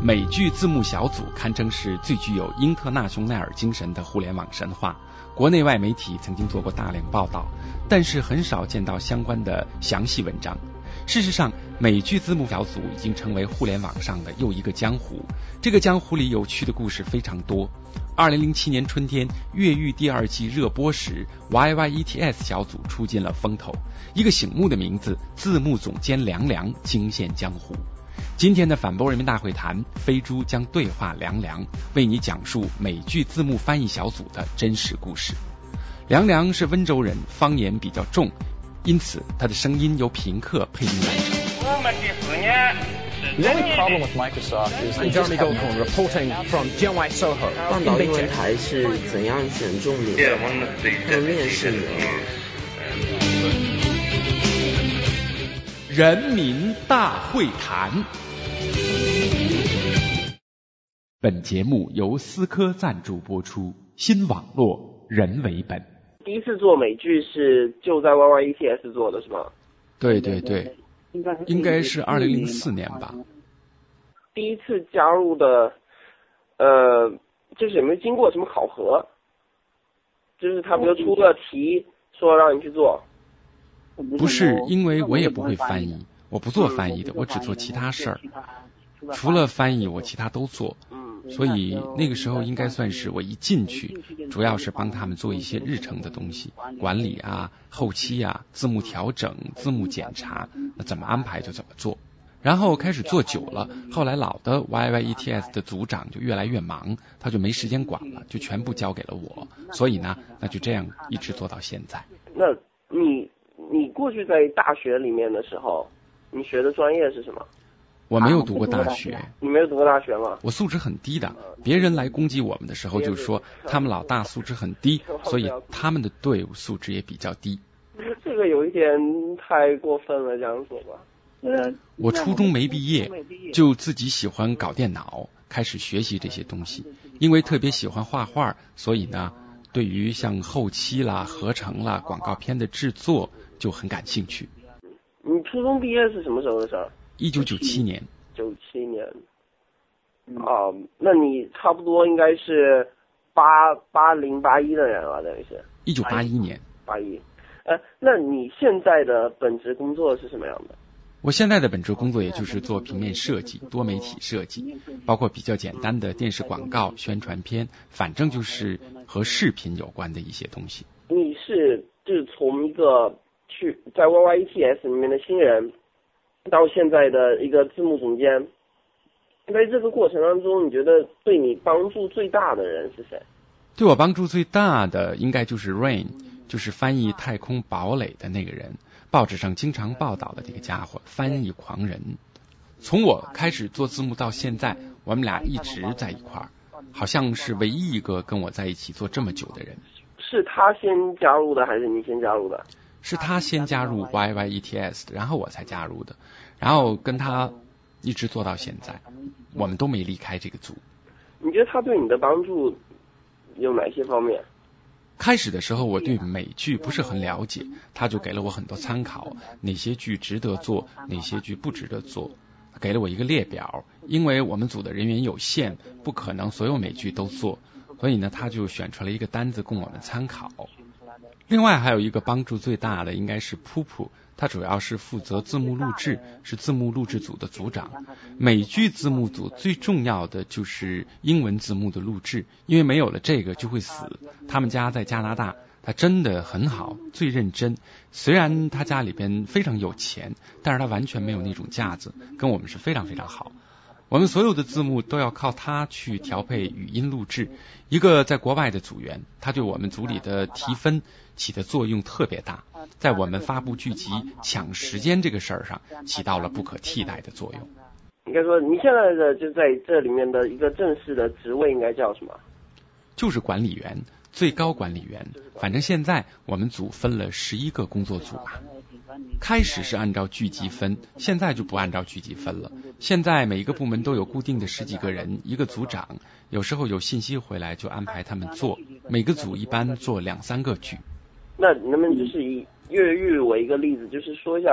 美剧字幕小组堪称是最具有英特纳雄耐尔精神的互联网神话，国内外媒体曾经做过大量报道，但是很少见到相关的详细文章。事实上，美剧字幕小组已经成为互联网上的又一个江湖。这个江湖里有趣的故事非常多。二零零七年春天，《越狱》第二季热播时，YYETS 小组出尽了风头。一个醒目的名字——字幕总监凉凉，惊现江湖。今天的反播人民大会谈，飞猪将对话凉凉，为你讲述美剧字幕翻译小组的真实故事。凉凉是温州人，方言比较重。因此，他的声音由平克配音完成。我们的思念。The only problem with Microsoft is I'm Jeremy Goldcorn reporting from GMI Soho. 半岛英文台是怎样选中你的？他们面试你了？人民大会谈。本节目由思科赞助播出，新网络人为本。第一次做美剧是就在 YYETS 做的是吗？对对对，应该是二零零四年吧。第一次加入的，呃，就是有没有经过什么考核？就是他们就出个题，说让你去做。不是，因为我也不会翻译，我不做翻译的，我只做其他事儿。除了翻译，我其他都做。所以那个时候应该算是我一进去，主要是帮他们做一些日程的东西，管理啊、后期啊、字幕调整、字幕检查，那怎么安排就怎么做。然后开始做久了，后来老的 YYETS 的组长就越来越忙，他就没时间管了，就全部交给了我。所以呢，那就这样一直做到现在。那你你过去在大学里面的时候，你学的专业是什么？我没有读过大学，你没有读过大学吗？我素质很低的，别人来攻击我们的时候就说他们老大素质很低，所以他们的队伍素质也比较低。这个有一点太过分了，这样说吧。我初中没毕业，就自己喜欢搞电脑，开始学习这些东西。因为特别喜欢画画，所以呢，对于像后期啦、合成啦、广告片的制作就很感兴趣。你初中毕业是什么时候的事儿？一九九七年，九七年，啊，那你差不多应该是八八零八一的人了，等于是。一九八一年。八一，呃，那你现在的本职工作是什么样的？我现在的本职工作也就是做平面设计、多媒体设计，包括比较简单的电视广告、宣传片，反正就是和视频有关的一些东西。你是就是从一个去在 YYETS 里面的新人。到现在的一个字幕总监，在这个过程当中，你觉得对你帮助最大的人是谁？对我帮助最大的应该就是 Rain，就是翻译《太空堡垒》的那个人，报纸上经常报道的这个家伙，翻译狂人。从我开始做字幕到现在，我们俩一直在一块儿，好像是唯一一个跟我在一起做这么久的人。是他先加入的，还是你先加入的？是他先加入 YYETS 的，然后我才加入的，然后跟他一直做到现在，我们都没离开这个组。你觉得他对你的帮助有哪些方面？开始的时候我对美剧不是很了解，他就给了我很多参考，哪些剧值得做，哪些剧不值得做，给了我一个列表。因为我们组的人员有限，不可能所有美剧都做，所以呢，他就选出来一个单子供我们参考。另外还有一个帮助最大的应该是噗噗，他主要是负责字幕录制，是字幕录制组的组长。美剧字幕组最重要的就是英文字幕的录制，因为没有了这个就会死。他们家在加拿大，他真的很好，最认真。虽然他家里边非常有钱，但是他完全没有那种架子，跟我们是非常非常好。我们所有的字幕都要靠他去调配语音录制。一个在国外的组员，他对我们组里的提分起的作用特别大，在我们发布剧集抢时间这个事儿上起到了不可替代的作用。应该说，你现在的就在这里面的一个正式的职位应该叫什么？就是管理员，最高管理员。反正现在我们组分了十一个工作组吧。开始是按照剧集分，现在就不按照剧集分了。现在每一个部门都有固定的十几个人，一个组长，有时候有信息回来就安排他们做。每个组一般做两三个剧。那能不能就是以越狱为一个例子，就是说一下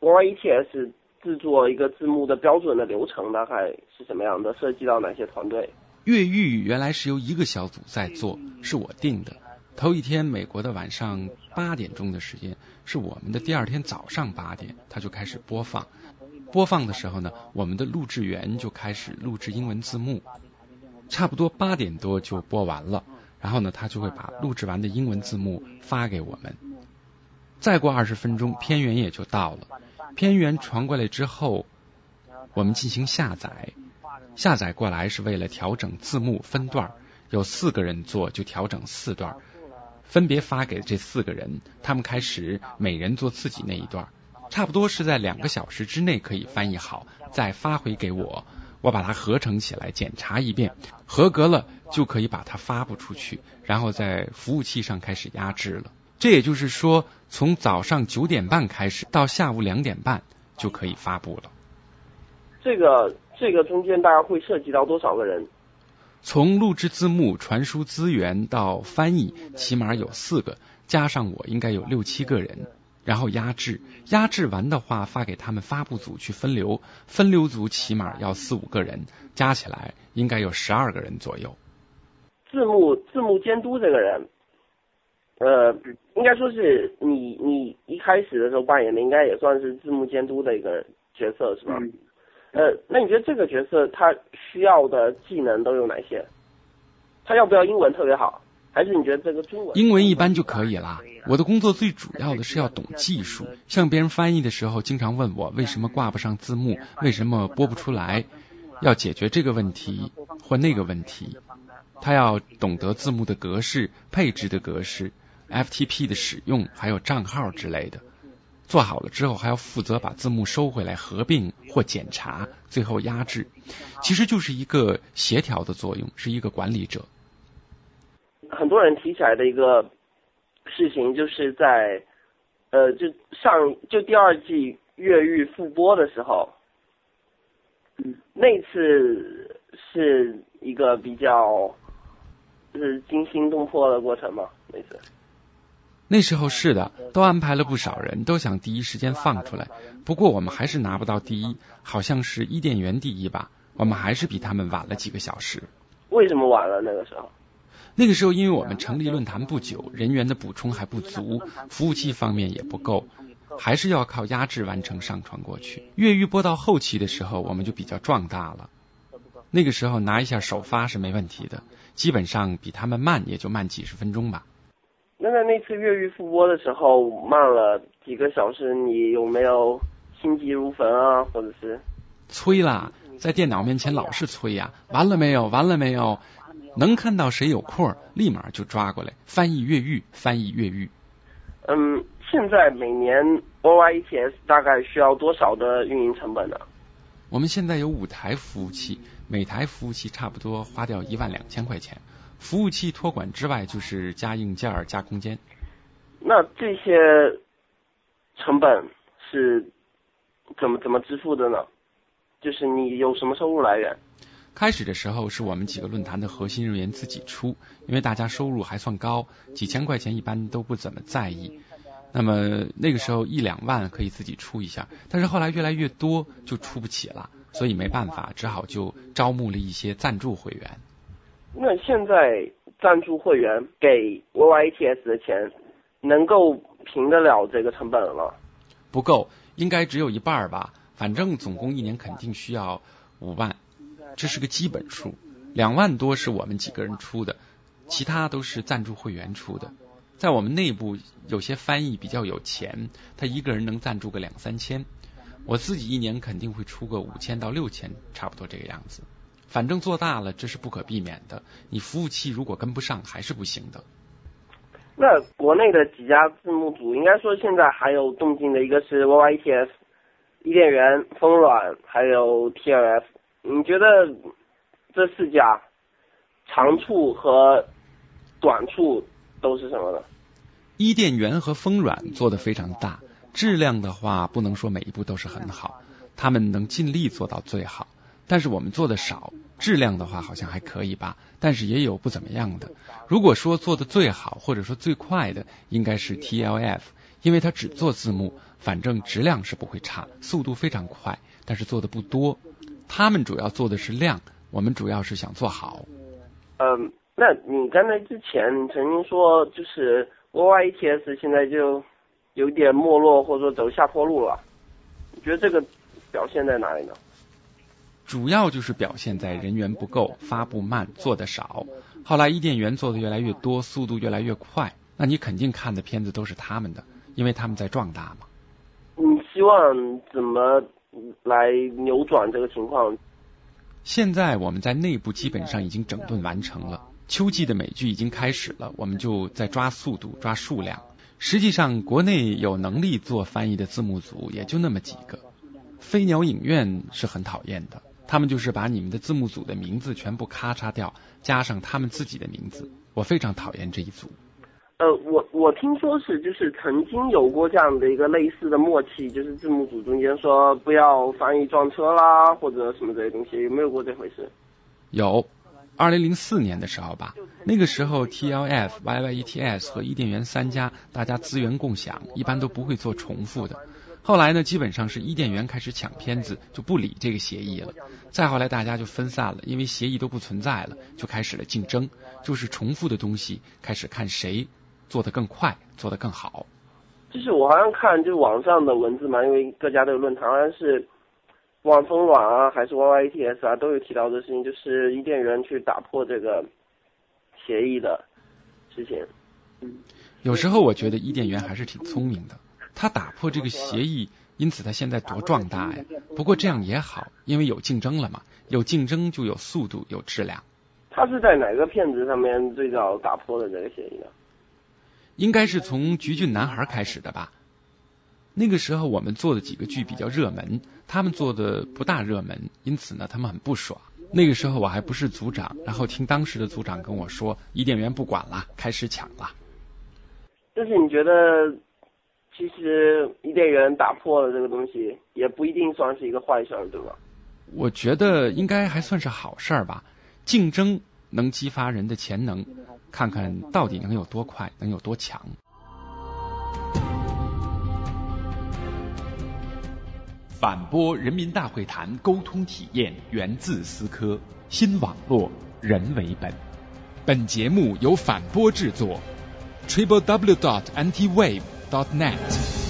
，YETS 制作一个字幕的标准的流程大概是什么样的？涉及到哪些团队？越狱原来是由一个小组在做，是我定的。头一天美国的晚上八点钟的时间，是我们的第二天早上八点，他就开始播放。播放的时候呢，我们的录制员就开始录制英文字幕。差不多八点多就播完了，然后呢，他就会把录制完的英文字幕发给我们。再过二十分钟，片源也就到了。片源传过来之后，我们进行下载。下载过来是为了调整字幕分段，有四个人做就调整四段，分别发给这四个人，他们开始每人做自己那一段，差不多是在两个小时之内可以翻译好，再发回给我，我把它合成起来检查一遍，合格了就可以把它发布出去，然后在服务器上开始压制了。这也就是说，从早上九点半开始到下午两点半就可以发布了。这个。这个中间大概会涉及到多少个人？从录制字幕、传输资源到翻译，起码有四个，加上我应该有六七个人。然后压制，压制完的话发给他们发布组去分流，分流组起码要四五个人，加起来应该有十二个人左右。字幕字幕监督这个人，呃，应该说是你你一开始的时候扮演的，应该也算是字幕监督的一个角色，是吧？呃，那你觉得这个角色他需要的技能都有哪些？他要不要英文特别好？还是你觉得这个中文？英文一般就可以啦。我的工作最主要的是要懂技术，向别人翻译的时候，经常问我为什么挂不上字幕，为什么播不出来，要解决这个问题或那个问题。他要懂得字幕的格式、配置的格式、FTP 的使用，还有账号之类的。做好了之后，还要负责把字幕收回来、合并或检查，最后压制。其实就是一个协调的作用，是一个管理者。很多人提起来的一个事情，就是在呃，就上就第二季越狱复播的时候，嗯，那次是一个比较就是惊心动魄的过程嘛，那次。那时候是的，都安排了不少人，都想第一时间放出来。不过我们还是拿不到第一，好像是伊甸园第一吧。我们还是比他们晚了几个小时。为什么晚了？那个时候？那个时候，因为我们成立论坛不久，人员的补充还不足，服务器方面也不够，还是要靠压制完成上传过去。越狱播到后期的时候，我们就比较壮大了。那个时候拿一下首发是没问题的，基本上比他们慢，也就慢几十分钟吧。那在那次越狱复播的时候慢了几个小时，你有没有心急如焚啊？或者是催啦，在电脑面前老是催呀，完了没有？完了没有？能看到谁有空，立马就抓过来翻译越狱，翻译越狱。嗯，现在每年 OYETS 大概需要多少的运营成本呢？我们现在有五台服务器，每台服务器差不多花掉一万两千块钱。服务器托管之外，就是加硬件、加空间。那这些成本是怎么怎么支付的呢？就是你有什么收入来源？开始的时候是我们几个论坛的核心人员自己出，因为大家收入还算高，几千块钱一般都不怎么在意。那么那个时候一两万可以自己出一下，但是后来越来越多就出不起了，所以没办法，只好就招募了一些赞助会员。那现在赞助会员给 YYTS 的钱，能够平得了这个成本了？不够，应该只有一半吧。反正总共一年肯定需要五万，这是个基本数。两万多是我们几个人出的，其他都是赞助会员出的。在我们内部，有些翻译比较有钱，他一个人能赞助个两三千。我自己一年肯定会出个五千到六千，差不多这个样子。反正做大了，这是不可避免的。你服务器如果跟不上，还是不行的。那国内的几家字幕组，应该说现在还有动静的一个是 YYTS、伊甸园、风软，还有 TLF。你觉得这四家长处和短处都是什么呢？伊甸园和风软做的非常大，质量的话不能说每一步都是很好，他们能尽力做到最好。但是我们做的少，质量的话好像还可以吧，但是也有不怎么样的。如果说做的最好或者说最快的，应该是 TLF，因为它只做字幕，反正质量是不会差，速度非常快，但是做的不多。他们主要做的是量，我们主要是想做好。嗯，那你刚才之前曾经说，就是 YYETS 现在就有点没落，或者说走下坡路了。你觉得这个表现在哪里呢？主要就是表现在人员不够，发布慢，做的少。后来伊甸园做的越来越多，速度越来越快，那你肯定看的片子都是他们的，因为他们在壮大嘛。你希望怎么来扭转这个情况？现在我们在内部基本上已经整顿完成了，秋季的美剧已经开始了，我们就在抓速度、抓数量。实际上，国内有能力做翻译的字幕组也就那么几个。飞鸟影院是很讨厌的，他们就是把你们的字幕组的名字全部咔嚓掉，加上他们自己的名字，我非常讨厌这一组。呃，我我听说是就是曾经有过这样的一个类似的默契，就是字幕组中间说不要翻译撞车啦，或者什么这些东西，有没有过这回事？有，二零零四年的时候吧，那个时候 TLF、YYETS 和伊甸园三家大家资源共享，一般都不会做重复的。后来呢，基本上是伊甸园开始抢片子，就不理这个协议了。再后来大家就分散了，因为协议都不存在了，就开始了竞争，就是重复的东西开始看谁。做得更快，做得更好。就是我好像看就是网上的文字嘛，因为各家都有论坛，好像是网风网啊，还是 YYTS 啊，都有提到的事情，就是伊甸园去打破这个协议的事情。嗯，有时候我觉得伊甸园还是挺聪明的，他打破这个协议，因此他现在多壮大呀。不过这样也好，因为有竞争了嘛，有竞争就有速度，有质量。他是在哪个片子上面最早打破的这个协议呢？应该是从《橘郡男孩》开始的吧。那个时候我们做的几个剧比较热门，他们做的不大热门，因此呢，他们很不爽。那个时候我还不是组长，然后听当时的组长跟我说，伊甸园不管了，开始抢了。就是你觉得，其实伊甸园打破了这个东西，也不一定算是一个坏事，对吧？我觉得应该还算是好事吧。竞争能激发人的潜能。看看到底能有多快，能有多强。反播人民大会谈沟通体验源自思科新网络人为本。本节目由反播制作，triple w dot anti wave dot net。